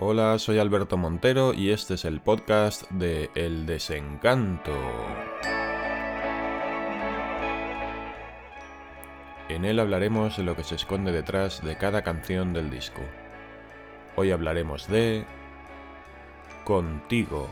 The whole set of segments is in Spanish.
Hola, soy Alberto Montero y este es el podcast de El Desencanto. En él hablaremos de lo que se esconde detrás de cada canción del disco. Hoy hablaremos de... Contigo.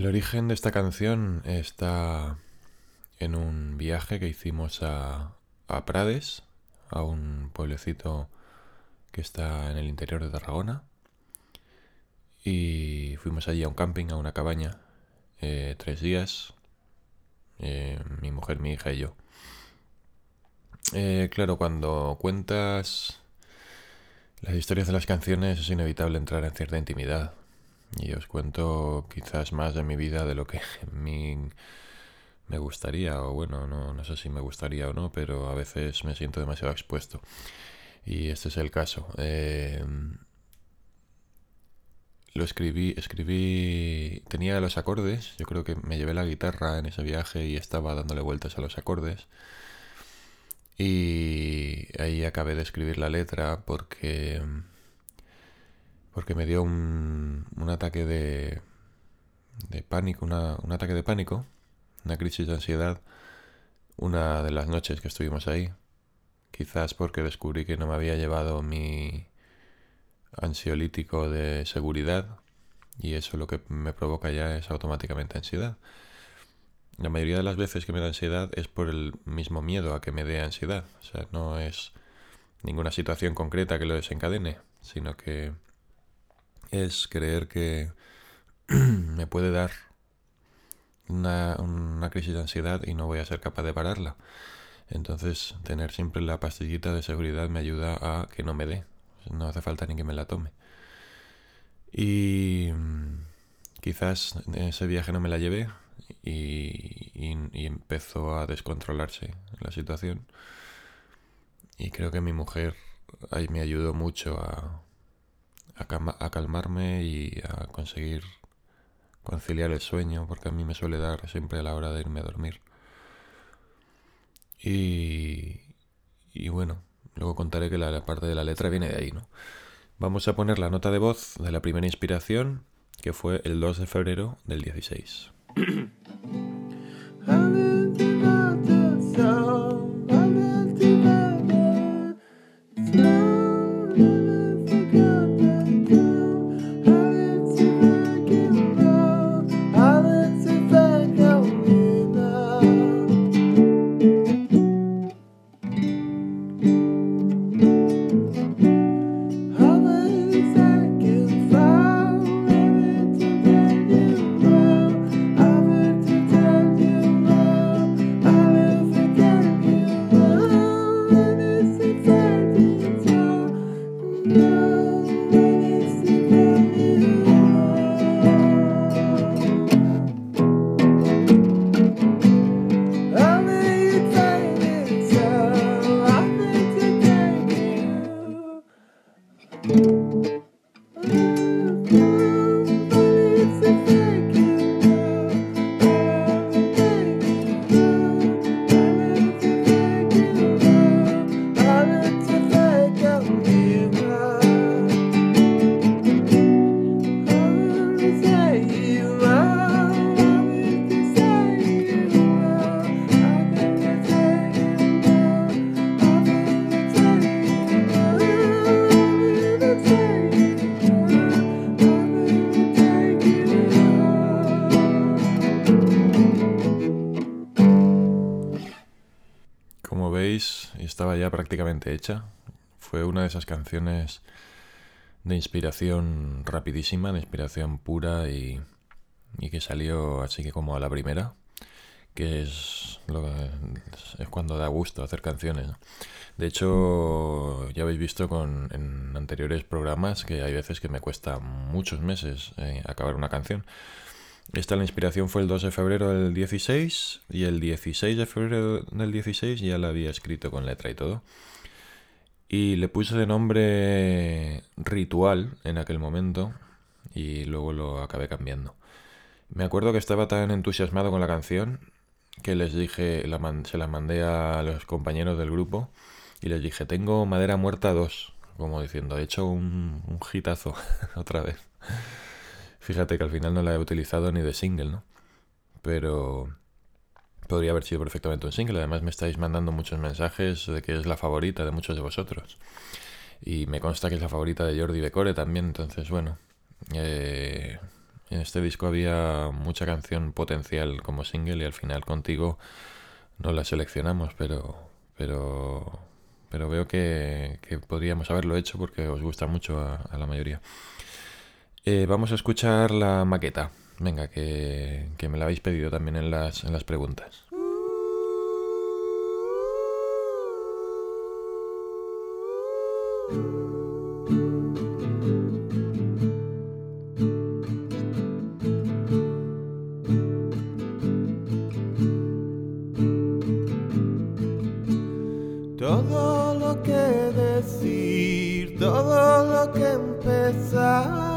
El origen de esta canción está en un viaje que hicimos a, Prades, a un pueblecito que está en el interior de Tarragona. Y fuimos allí a un camping, a una cabaña, eh, tres días, eh, mi mujer, mi hija y yo. Eh, claro, cuando cuentas las historias de las canciones es inevitable entrar en cierta intimidad. Y os cuento quizás más de mi vida de lo que mí me gustaría, o bueno, no, no sé si me gustaría o no, pero a veces me siento demasiado expuesto. Y este es el caso. Eh, lo escribí, escribí, tenía los acordes, yo creo que me llevé la guitarra en ese viaje y estaba dándole vueltas a los acordes. Y ahí acabé de escribir la letra porque porque me dio un, ataque de, de pánico, una- un ataque de pánico, una crisis de ansiedad, una de las noches que estuvimos ahí. Quizás porque descubrí que no me había llevado mi ansiolítico de seguridad y eso lo que me provoca ya es automáticamente ansiedad. La mayoría de las veces que me da ansiedad es por el mismo miedo a que me dé ansiedad. O sea, no es ninguna situación concreta que lo desencadene, sino que es creer que me puede dar una, crisis de ansiedad y no voy a ser capaz de pararla. Entonces, tener siempre la pastillita de seguridad me ayuda a que no me dé. No hace falta ni que me la tome. Y mm, quizás ese viaje no me la llevé y, y- y empezó a descontrolarse la situación. Y creo que mi mujer ahí me ayudó mucho a, a, calma- a calmarme y a conseguir conciliar el sueño, porque a mí me suele dar siempre a la hora de irme a dormir. Y, y bueno, luego contaré que la, la parte de la letra viene de ahí, ¿no? Vamos a poner la nota de voz de la primera inspiración, que fue el 2 de febrero del 16. prácticamente hecha. Fue una de esas canciones de inspiración rapidísima, de inspiración pura y, y que salió así que como a la primera, que es, lo es cuando da gusto hacer canciones. De hecho, ya habéis visto con, en anteriores programas que hay veces que me cuesta muchos meses eh, acabar una canción. Esta la inspiración fue el 2 de febrero del 16 y el 16 de febrero del 16 ya la había escrito con letra y todo. Y le puse de nombre Ritual en aquel momento y luego lo acabé cambiando. Me acuerdo que estaba tan entusiasmado con la canción que les dije, la se la mandé a los compañeros del grupo y les dije, tengo Madera Muerta 2, como diciendo, he hecho un, un otra vez. Fíjate que al final no la he utilizado ni de single, ¿no? Pero podría haber sido perfectamente un single. Además me estáis mandando muchos mensajes de que es la favorita de muchos de vosotros. Y me consta que es la favorita de Jordi Becore también. Entonces, bueno, eh, en este disco había mucha canción potencial como single y al final contigo no la seleccionamos, pero, pero, pero veo que, podríamos haberlo hecho porque os gusta mucho a la mayoría. Eh, vamos a escuchar la maqueta. Venga, que, que me la habéis pedido también en las, en las preguntas. Todo lo que decir, todo lo que empezar,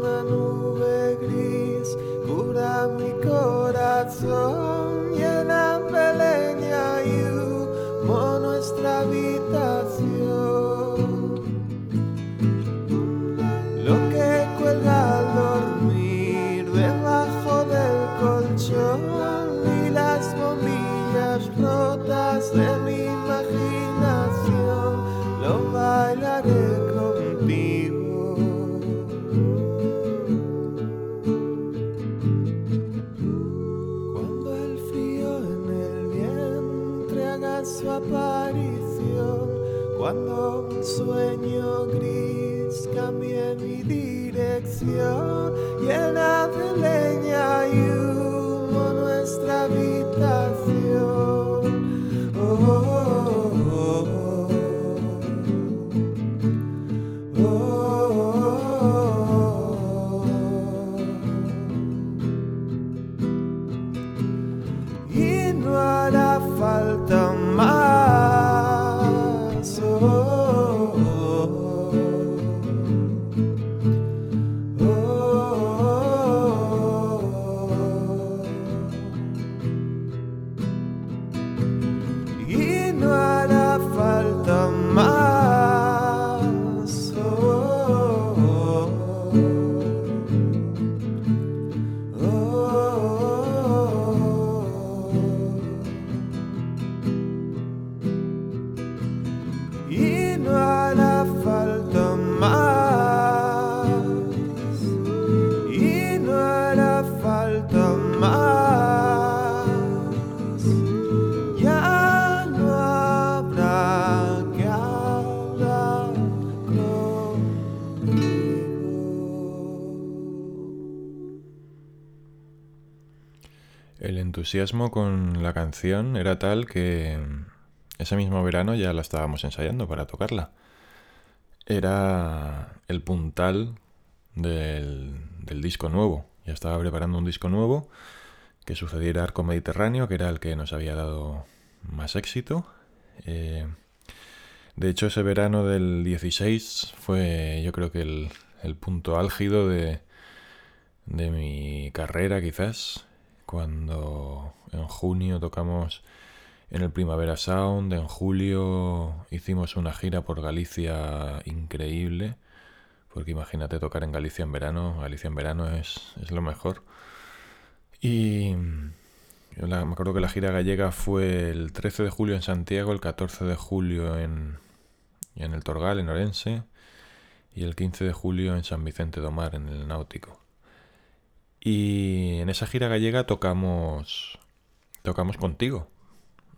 cuando una entusiasmo con la canción era tal que ese mismo verano ya la estábamos ensayando para tocarla. Era el puntal del, del disco nuevo. Ya estaba preparando un disco nuevo que sucediera Arco Mediterráneo, que era el que nos había dado más éxito. Eh, de hecho, ese verano del 16 fue yo creo que el, el punto álgido de, de mi carrera quizás, cuando en junio tocamos en el Primavera Sound, en julio hicimos una gira por Galicia increíble, porque imagínate tocar en Galicia en verano, Galicia en verano es, es lo mejor. Y me acuerdo que la gira gallega fue el 13 de julio en Santiago, el 14 de julio en, en el Torgal, en Orense, y el 15 de julio en San Vicente do Mar, en el Náutico. Y en esa gira gallega tocamos, tocamos contigo.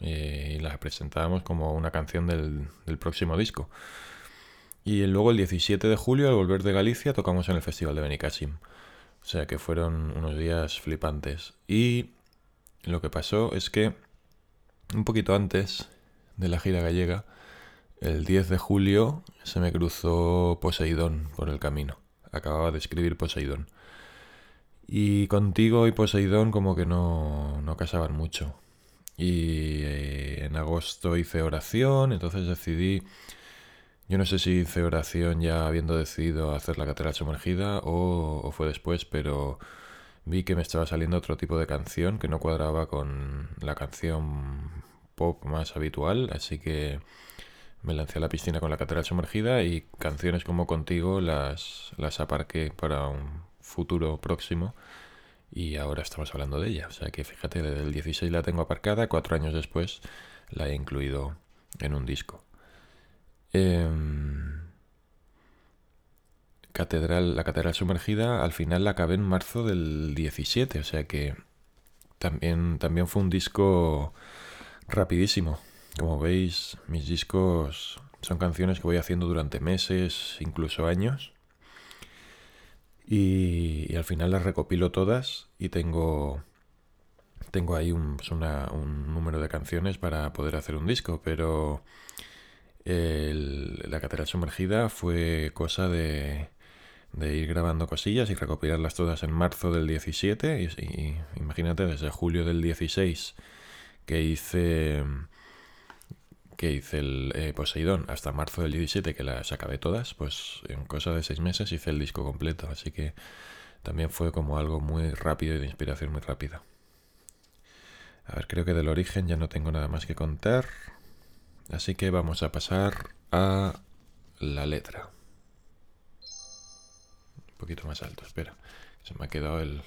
eh, y la presentábamos como una canción del, del próximo disco. Y luego el 17 de julio, al volver de Galicia, tocamos en el Festival de Benicassim. O sea que fueron unos días flipantes. Y lo que pasó es que un poquito antes de la gira gallega, el 10 de julio, se me cruzó Poseidón por el camino. Acababa de escribir Poseidón. Y contigo y Poseidón como que no, no casaban mucho. Y eh, en agosto hice oración, entonces decidí, yo no sé si hice oración ya habiendo decidido hacer la catedral sumergida o, o fue después, pero vi que me estaba saliendo otro tipo de canción que no cuadraba con la canción pop más habitual, así que me lancé a la piscina con la catedral sumergida y canciones como contigo las, las aparqué para un futuro próximo y ahora estamos hablando de ella. O sea que fíjate, desde el 16 la tengo aparcada, cuatro años después la he incluido en un disco. Em, catedral, la catedral sumergida al final la acabé en marzo del 17, o sea que también, también fue un disco rapidísimo. Como veis, mis discos son canciones que voy haciendo durante meses, incluso años. Y, y al final las recopilo todas y tengo, tengo ahí un, pues una- un número de canciones para poder hacer un disco, pero la catedral sumergida fue cosa de, de ir grabando cosillas y recopilarlas todas en marzo del 17 y, y imagínate desde julio del 16 que hice que hice el eh, Poseidón hasta marzo del 17 que las acabé todas, pues en cosa de seis meses hice el disco completo, así que también fue como algo muy rápido y de inspiración muy rápida. A ver, creo que del origen ya no tengo nada más que contar, así que vamos a pasar a la letra. Un poquito más alto, espera, se me ha quedado el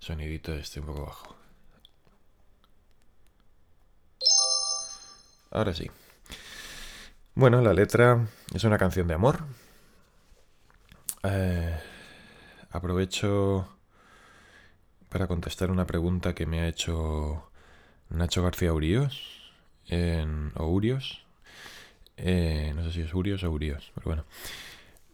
sonidito este un poco bajo. Ahora sí. Bueno, la letra es una canción de amor. Eh, aprovecho para contestar una pregunta que me ha hecho Nacho García Uríos en, o Urios. Eh, no sé si es Urios o Urios, pero bueno.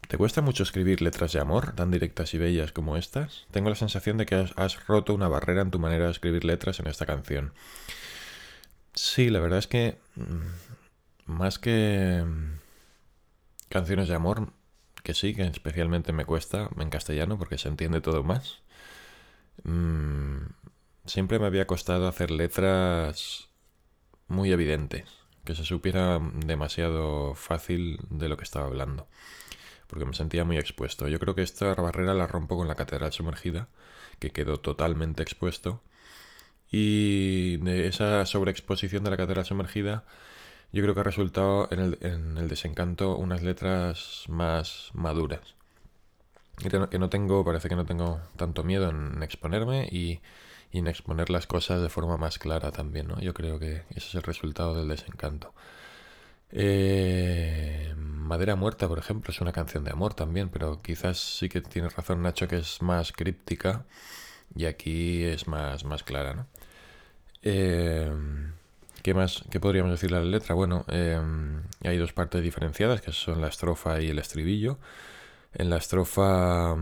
¿Te cuesta mucho escribir letras de amor tan directas y bellas como estas? Tengo la sensación de que has, roto una barrera en tu manera de escribir letras en esta canción. Sí, la verdad es que mm, más que mm, canciones de amor, que sí, que especialmente me cuesta en castellano porque se entiende todo más. Mmm, siempre me había costado hacer letras muy evidentes, que se supiera demasiado fácil de lo que estaba hablando porque me sentía muy expuesto. Yo creo que esta barrera la rompo con la catedral sumergida, que quedó totalmente expuesto. Y de esa sobreexposición de la catedral sumergida, yo creo que ha resultado en el, desencanto unas letras más maduras. Que no tengo, parece que no tengo tanto miedo en exponerme y, y en exponer las cosas de forma más clara también, ¿no? Yo creo que ese es el resultado del desencanto. Eh, Madera Muerta, por ejemplo, es una canción de amor también, pero quizás sí que tiene razón Nacho que es más críptica y aquí es más, más clara, ¿no? Eh, ¿Qué más? ¿Qué podríamos decir la letra? Bueno, eh, hay dos partes diferenciadas, que son la estrofa y el estribillo. En la estrofa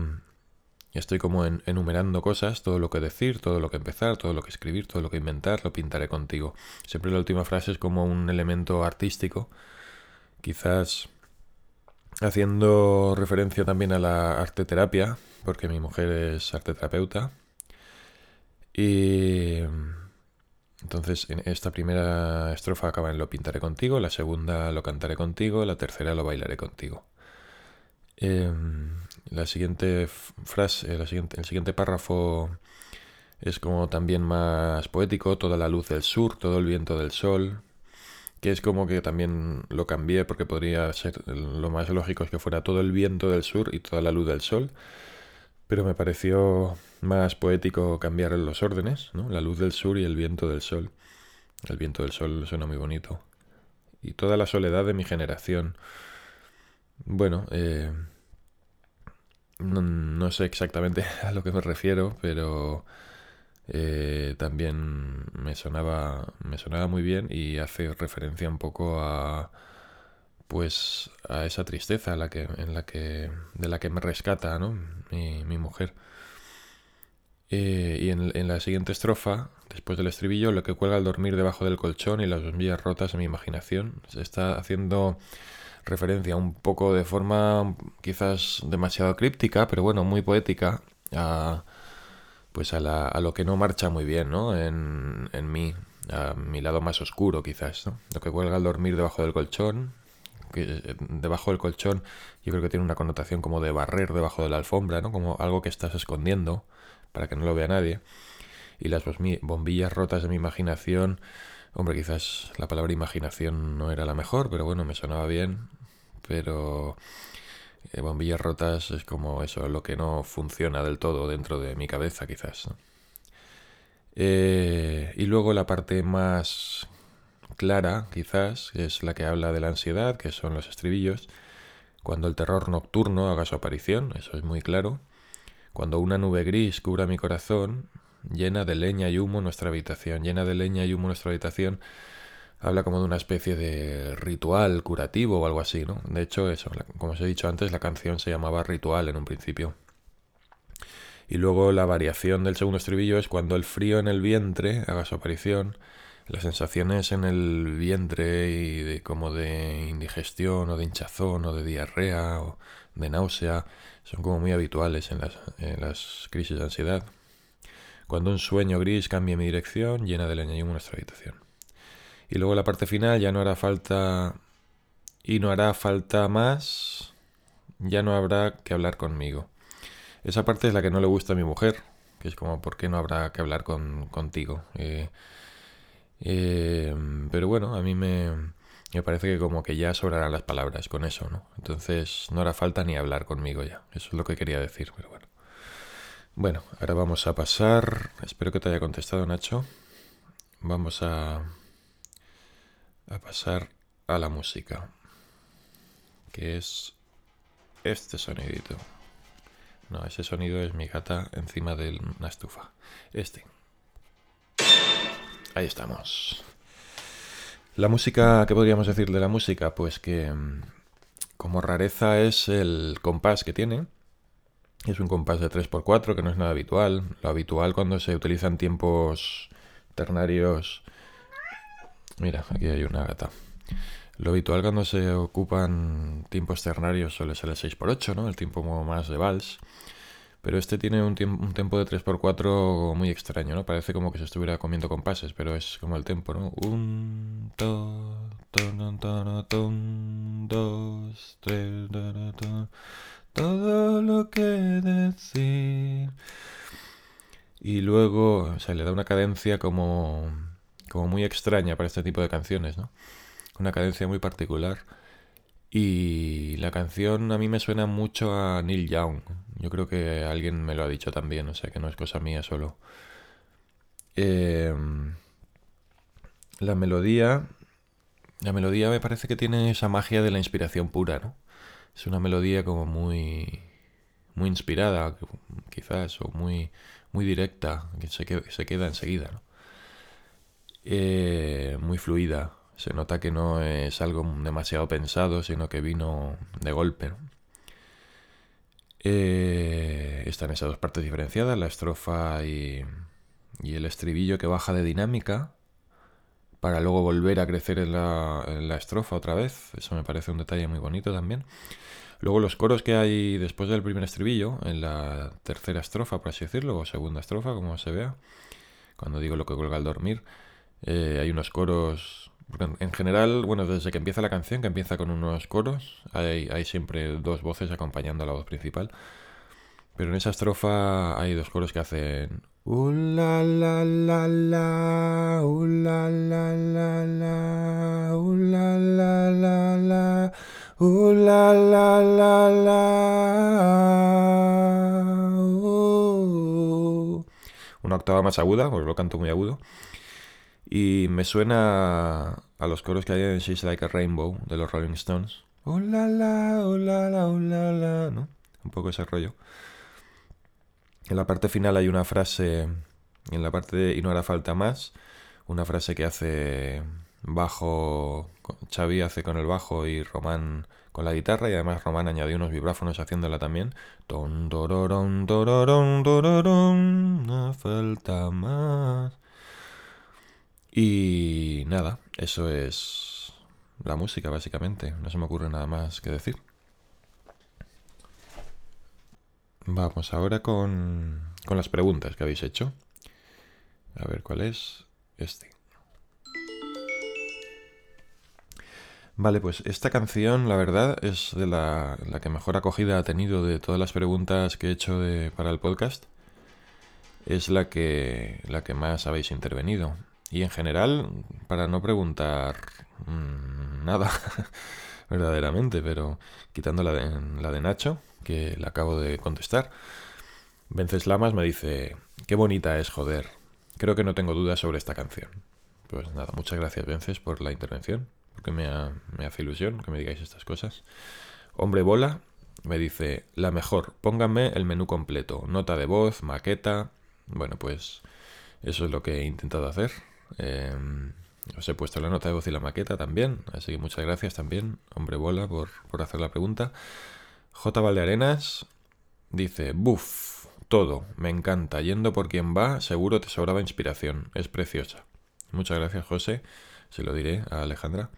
estoy como enumerando cosas, todo lo que decir, todo lo que empezar, todo lo que escribir, todo lo que inventar, lo pintaré contigo. Siempre la última frase es como un elemento artístico, quizás haciendo referencia también a la arteterapia, porque mi mujer es arteterapeuta. Y entonces en esta primera estrofa acaba en lo pintaré contigo, la segunda lo cantaré contigo, la tercera lo bailaré contigo. Em, la siguiente frase, siguiente, el siguiente párrafo es como también más poético, toda la luz del sur, todo el viento del sol, que es como que también lo cambié porque podría ser lo más lógico es que fuera todo el viento del sur y toda la luz del sol, pero me pareció más poético cambiar los órdenes, ¿no? La luz del sur y el viento del sol. El viento del sol suena muy bonito. Y toda la soledad de mi generación. Bueno, eh, no, sé exactamente a lo que me refiero, pero eh, también me sonaba, me sonaba muy bien y hace referencia un poco a pues a esa tristeza la que, en la que, de la que me rescata ¿no? mi, mi mujer. Eh, y en, la siguiente estrofa, después del estribillo, lo que cuelga al dormir debajo del colchón y las bombillas rotas en mi imaginación, se está haciendo referencia un poco de forma quizás demasiado críptica, pero bueno, muy poética, a, pues a, la, a lo que no marcha muy bien, ¿no? En, en mí, a mi lado más oscuro quizás, ¿no? Lo que cuelga al dormir debajo del colchón, que eh, debajo del colchón yo creo que tiene una connotación como de barrer debajo de la alfombra, ¿no? Como algo que estás escondiendo para que no lo vea nadie. Y las bombillas rotas de mi imaginación, hombre, quizás la palabra imaginación no era la mejor, pero bueno, me sonaba bien pero eh, bombillas rotas es como eso, lo que no funciona del todo dentro de mi cabeza quizás. Eh, y luego la parte más clara quizás es la que habla de la ansiedad, que son los estribillos. Cuando el terror nocturno haga su aparición, eso es muy claro. Cuando una nube gris cubra mi corazón, llena de leña y humo nuestra habitación, llena de leña y humo nuestra habitación, habla como de una especie de ritual curativo o algo así, ¿no? De hecho, eso, como os he dicho antes, la canción se llamaba Ritual en un principio. Y luego la variación del segundo estribillo es cuando el frío en el vientre haga su aparición, las sensaciones en el vientre y de, como de indigestión o de hinchazón o de diarrea o de náusea son como muy habituales en las, en las crisis de ansiedad. Cuando un sueño gris cambie mi dirección, llena de leña humo nuestra habitación. Y luego la parte final ya no hará falta y no hará falta más, ya no habrá que hablar conmigo. Esa parte es la que no le gusta a mi mujer, que es como, ¿por qué no habrá que hablar con, contigo? Eh, eh, pero bueno, a mí me, me parece que como que ya sobrarán las palabras con eso, ¿no? Entonces no hará falta ni hablar conmigo ya. Eso es lo que quería decir, pero bueno. Bueno, ahora vamos a pasar. Espero que te haya contestado, Nacho. Vamos a a pasar a la música, que es este sonidito. No, ese sonido es mi gata encima de una estufa. Este. Ahí estamos. La música, ¿qué podríamos decir de la música? Pues que mm, como rareza es el compás que tiene. Es un compás de 3x4 que no es nada habitual. Lo habitual cuando se utilizan tiempos ternarios... Mira, aquí hay una gata. Lo habitual cuando se ocupan tiempos ternarios suele ser el 6x8, ¿no? El tiempo más de vals. Pero este tiene un, un tempo de 3x4 muy extraño, ¿no? Parece como que se estuviera comiendo compases, pero es como el tempo, ¿no? Un, dos, dos, tres, todo lo que decir. Y luego se le da una cadencia como, como muy extraña para este tipo de canciones, ¿no? Una cadencia muy particular. Y la canción a mí me suena mucho a Neil Young. Yo creo que alguien me lo ha dicho también, o sea que no es cosa mía solo. Em, la melodía. La melodía me parece que tiene esa magia de la inspiración pura, ¿no? Es una melodía como muy. muy inspirada, quizás, o muy. muy directa, que se, se queda enseguida, ¿no? Eh, muy fluida. Se nota que no es algo demasiado pensado, sino que vino de golpe. Eh, están esas dos partes diferenciadas, la estrofa y, el estribillo que baja de dinámica para luego volver a crecer en la, en la, estrofa otra vez. Eso me parece un detalle muy bonito también. Luego los coros que hay después del primer estribillo, en la tercera estrofa, por así decirlo, o segunda estrofa, como se vea, cuando digo lo que cuelga al dormir, eh, hay unos coros en general, bueno, desde que empieza la canción, que empieza con unos coros, hay, hay siempre dos voces acompañando a la voz principal. Pero en esa estrofa hay dos coros que hacen Uh la la la la, uh la la la la, uh la la la la, uh la. Uh. Una octava más aguda, porque lo canto muy agudo. Y me suena a los coros que hay en She's Like a Rainbow de los Rolling Stones. Oh la la, oh la la, oh la la, ¿no? Un poco ese rollo. En la parte final hay una frase, en la parte de Y no hará falta más, una frase que hace bajo, Xavi hace con el bajo y Román con la guitarra y además Román añadió unos vibráfonos haciéndola también. Ton, dororón, dororón, dororón, no falta más. Y nada, eso es la música básicamente. No se me ocurre nada más que decir. Vamos ahora con, con las preguntas que habéis hecho. A ver cuál es este. Vale, pues esta canción, la verdad, es de la, la, que mejor acogida ha tenido de todas las preguntas que he hecho para el podcast. Es la que, la que más habéis intervenido. Y en general, para no preguntar mmm, nada verdaderamente, pero quitando la de, la de Nacho, que le acabo de contestar, Venceslamas me dice, qué bonita es, joder. Creo que no tengo dudas sobre esta canción. Pues nada, muchas gracias Vences por la intervención, porque me, me hace ilusión que me digáis estas cosas. Hombre Bola me dice, la mejor, pónganme el menú completo, nota de voz, maqueta. Bueno, pues eso es lo que he intentado hacer. Em, os he puesto la nota de voz y la maqueta también, así que muchas gracias también, hombre bola, por, hacer la pregunta. J. Valdearenas dice, buf, todo, me encanta, yendo por quien va, seguro te sobraba inspiración, es preciosa. Muchas gracias, José, se lo diré a Alejandra.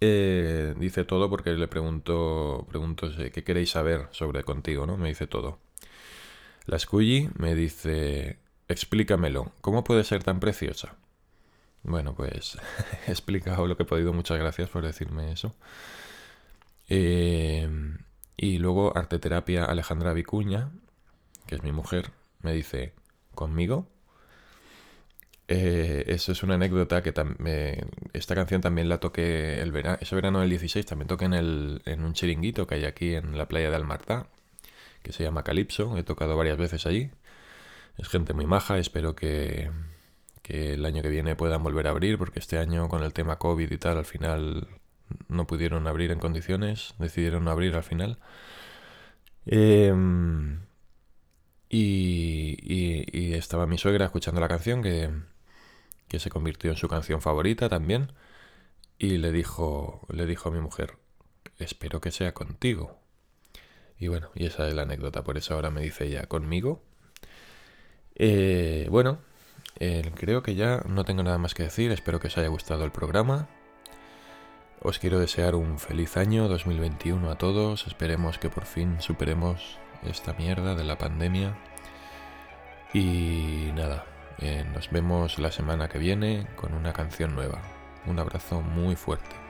Eh, dice todo porque le pregunto, pregunto qué queréis saber sobre contigo, ¿no? Me dice todo. La Scully me dice, Explícamelo, ¿cómo puede ser tan preciosa? Bueno, pues he explicado lo que he podido, muchas gracias por decirme eso. Eh, y luego Arteterapia Alejandra Vicuña, que es mi mujer, me dice, ¿conmigo? Eh, eso es una anécdota que esta canción también la toqué el verano, ese verano del 16, también toqué en, el, en un chiringuito que hay aquí en la playa de Almarta, que se llama Calipso, he tocado varias veces allí. Es gente muy maja, espero que, el año que viene puedan volver a abrir, porque este año con el tema COVID y tal, al final no pudieron abrir en condiciones, decidieron abrir al final. Em, y, y, estaba mi suegra escuchando la canción que, que se convirtió en su canción favorita también. Y le dijo, le dijo a mi mujer, espero que sea contigo. Y bueno, y esa es la anécdota, por eso ahora me dice ella, conmigo. Eh, bueno, eh, creo que ya no tengo nada más que decir, espero que os haya gustado el programa. Os quiero desear un feliz año 2021 a todos, esperemos que por fin superemos esta mierda de la pandemia. Y nada, eh, nos vemos la semana que viene con una canción nueva. Un abrazo muy fuerte.